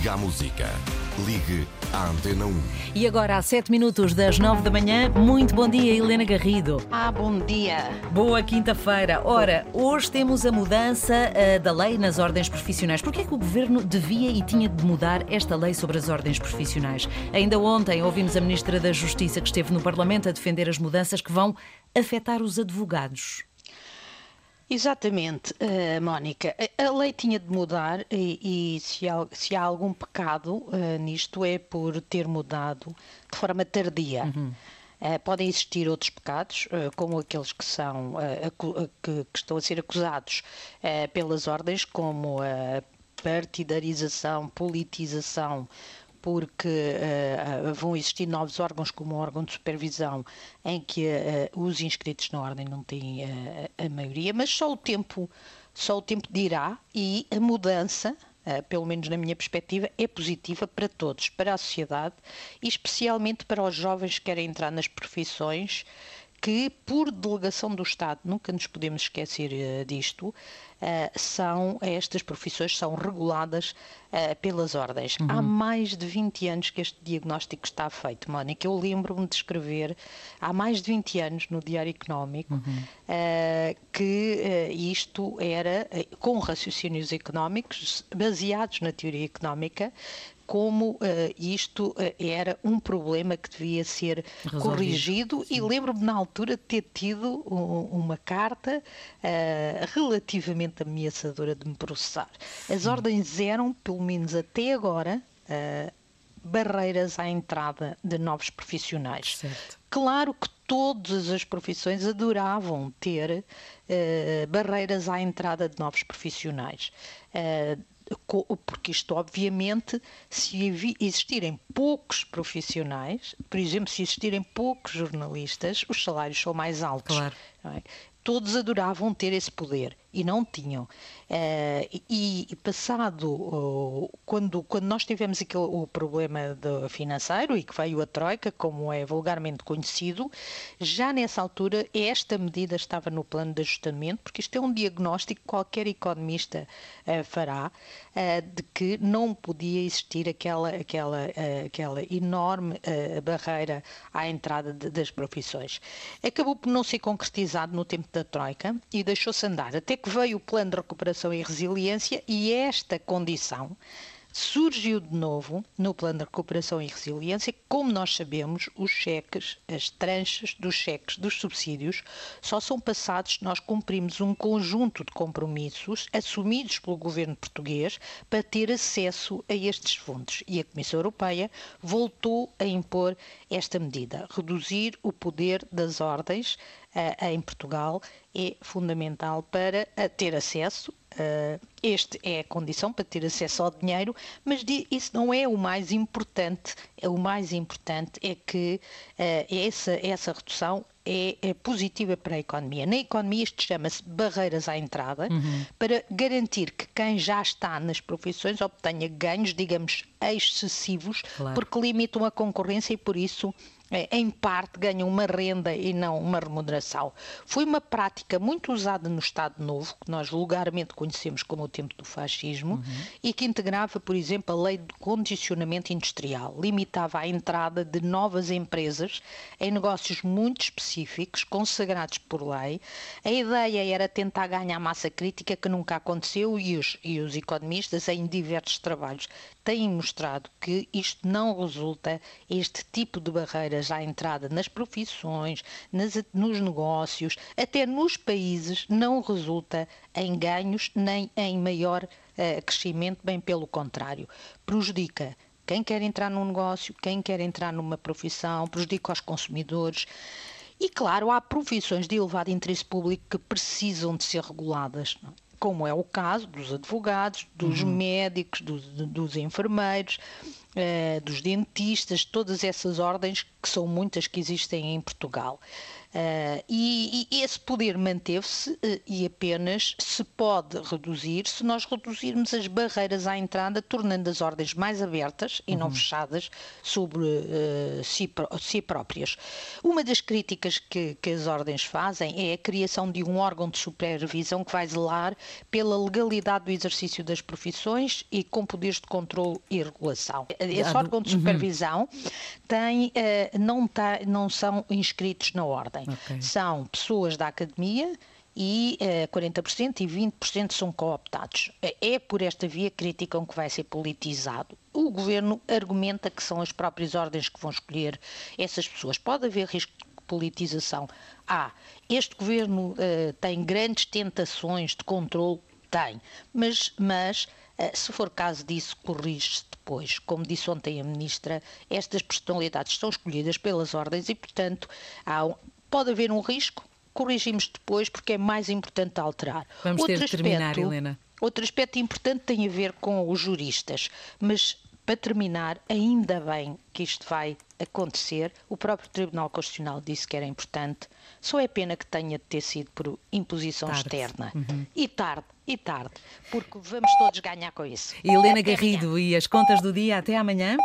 Liga à música. Ligue à Antena 1. E agora, às 7 minutos das 9 da manhã, muito bom dia, Helena Garrido. Ah, bom dia. Boa quinta-feira. Ora, hoje temos a mudança uh, da lei nas ordens profissionais. Por que é que o governo devia e tinha de mudar esta lei sobre as ordens profissionais? Ainda ontem ouvimos a Ministra da Justiça que esteve no Parlamento a defender as mudanças que vão afetar os advogados. Exatamente, uh, Mónica. A, lei tinha de mudar e, e se, há, se, há, algum pecado uh, nisto é por ter mudado de forma tardia. Uhum. Uh, podem existir outros pecados, como aqueles que são que, que, estão a ser acusados pelas ordens, como a partidarização, politização porque uh, vão existir novos órgãos, como o órgão de supervisão, em que uh, os inscritos na ordem não têm uh, a maioria, mas só o tempo, só o tempo dirá e a mudança. pelo menos na minha perspectiva, é positiva para todos, para a sociedade e especialmente para os jovens que querem entrar nas profissões que, por delegação do Estado, nunca nos podemos esquecer uh, disto, uh, são estas profissões são reguladas uh, pelas ordens. Uhum. Há mais de 20 anos que este diagnóstico está feito, Mónica. Eu lembro-me de escrever há mais de 20 anos no Diário Económico uhum. que isto era com raciocínios económicos baseados na teoria económica como uh, isto uh, era um problema que devia ser Resolvido. corrigido Sim. e lembro-me na altura de ter tido um, uma carta uh, relativamente ameaçadora de me processar. As ordens eram, pelo menos até agora, barreiras à entrada de novos profissionais. Certo. Claro que todas as profissões adoravam ter uh, barreiras à entrada de novos profissionais. Uh, porque isto, obviamente, se existirem poucos profissionais, por exemplo, se existirem poucos jornalistas, os salários são mais altos. Claro. É? Todos adoravam ter esse poder e não tinham. Uh, e, e, passado, uh, quando, quando nós tivemos aquele, o problema do financeiro e que veio a Troika, como é vulgarmente conhecido, já nessa altura esta medida estava no plano de ajustamento, porque isto é um diagnóstico que qualquer economista uh, fará, de que não podia existir aquela, aquela, aquela enorme barreira à entrada de, das profissões. Acabou por não ser concretizado no tempo da Troika e deixou-se andar até que veio o plano de recuperação e resiliência e esta condição surgiu de novo no plano de recuperação e resiliência. Como nós sabemos, os cheques, as tranches dos cheques dos subsídios, só são passados se nós cumprimos um conjunto de compromissos assumidos pelo governo português para ter acesso a estes fundos. E a Comissão Europeia voltou a impor esta medida, reduzir o poder das ordens uh, em Portugal é fundamental para ter acesso. Uh, este é a condição para ter acesso ao dinheiro, mas isso não é o mais importante. É o mais importante é que essa, essa redução é, é, positiva para a economia. Na economia isto chama-se barreiras à entrada, uhum. para garantir que quem já está nas profissões obtenha ganhos, digamos, excessivos, claro. porque limitam a concorrência e por isso em parte ganham uma renda e não uma remuneração. Foi uma prática muito usada no Estado Novo, que nós vulgarmente conhecemos como o tempo do fascismo, uhum. e que integrava, por exemplo, a lei de condicionamento industrial, limitava a entrada de novas empresas em negócios muito específicos, consagrados por lei. A ideia era tentar ganhar massa crítica, que nunca aconteceu, e os, e os economistas, em diversos trabalhos, têm mostrado que isto não resulta, este tipo de barreiras à entrada nas profissões, nas, nos negócios, até nos países, não resulta em ganhos nem em maior uh, crescimento, bem pelo contrário. Prejudica quem quer entrar num negócio, quem quer entrar numa profissão, prejudica os consumidores. E, claro, há profissões de elevado interesse público que precisam de ser reguladas. Não? como é o caso dos advogados, dos uhum. médicos, dos, dos enfermeiros, dos dentistas, todas essas ordens, que são muitas que existem em Portugal. Uh, e, e, esse poder manteve-se uh, e apenas se pode reduzir se nós reduzirmos as barreiras à entrada, tornando as ordens mais abertas e uhum. não fechadas sobre uh, si, si, próprias. Uma das críticas que, que, as ordens fazem é a criação de um órgão de supervisão que vai zelar pela legalidade do exercício das profissões e com poderes de controle e regulação. Esse órgão de uhum. supervisão uhum. tem, não, tá, não são inscritos na ordem okay. são pessoas da academia e uh, eh, 40% e 20% são cooptados. É por esta via que criticam que vai ser politizado. O governo argumenta que são as próprias ordens que vão escolher essas pessoas. Pode haver risco de politização. Ah, este governo uh, tem grandes tentações de controle? Tem. Mas, mas uh, se for caso disso, corrige-se depois. Como disse ontem a Ministra, estas personalidades são escolhidas pelas ordens e, portanto, há um, Pode haver um risco, corrigimos depois porque é mais importante alterar. Vamos outro ter de terminar, aspecto, Helena. Outro aspecto importante tem a ver com os juristas, mas para terminar, ainda bem que isto vai acontecer. O próprio Tribunal Constitucional disse que era importante. Só é pena que tenha de ter sido por imposição tarde. externa. Uhum. E tarde, e tarde, porque vamos todos ganhar com isso. Helena Garrido e as contas do dia. Até amanhã.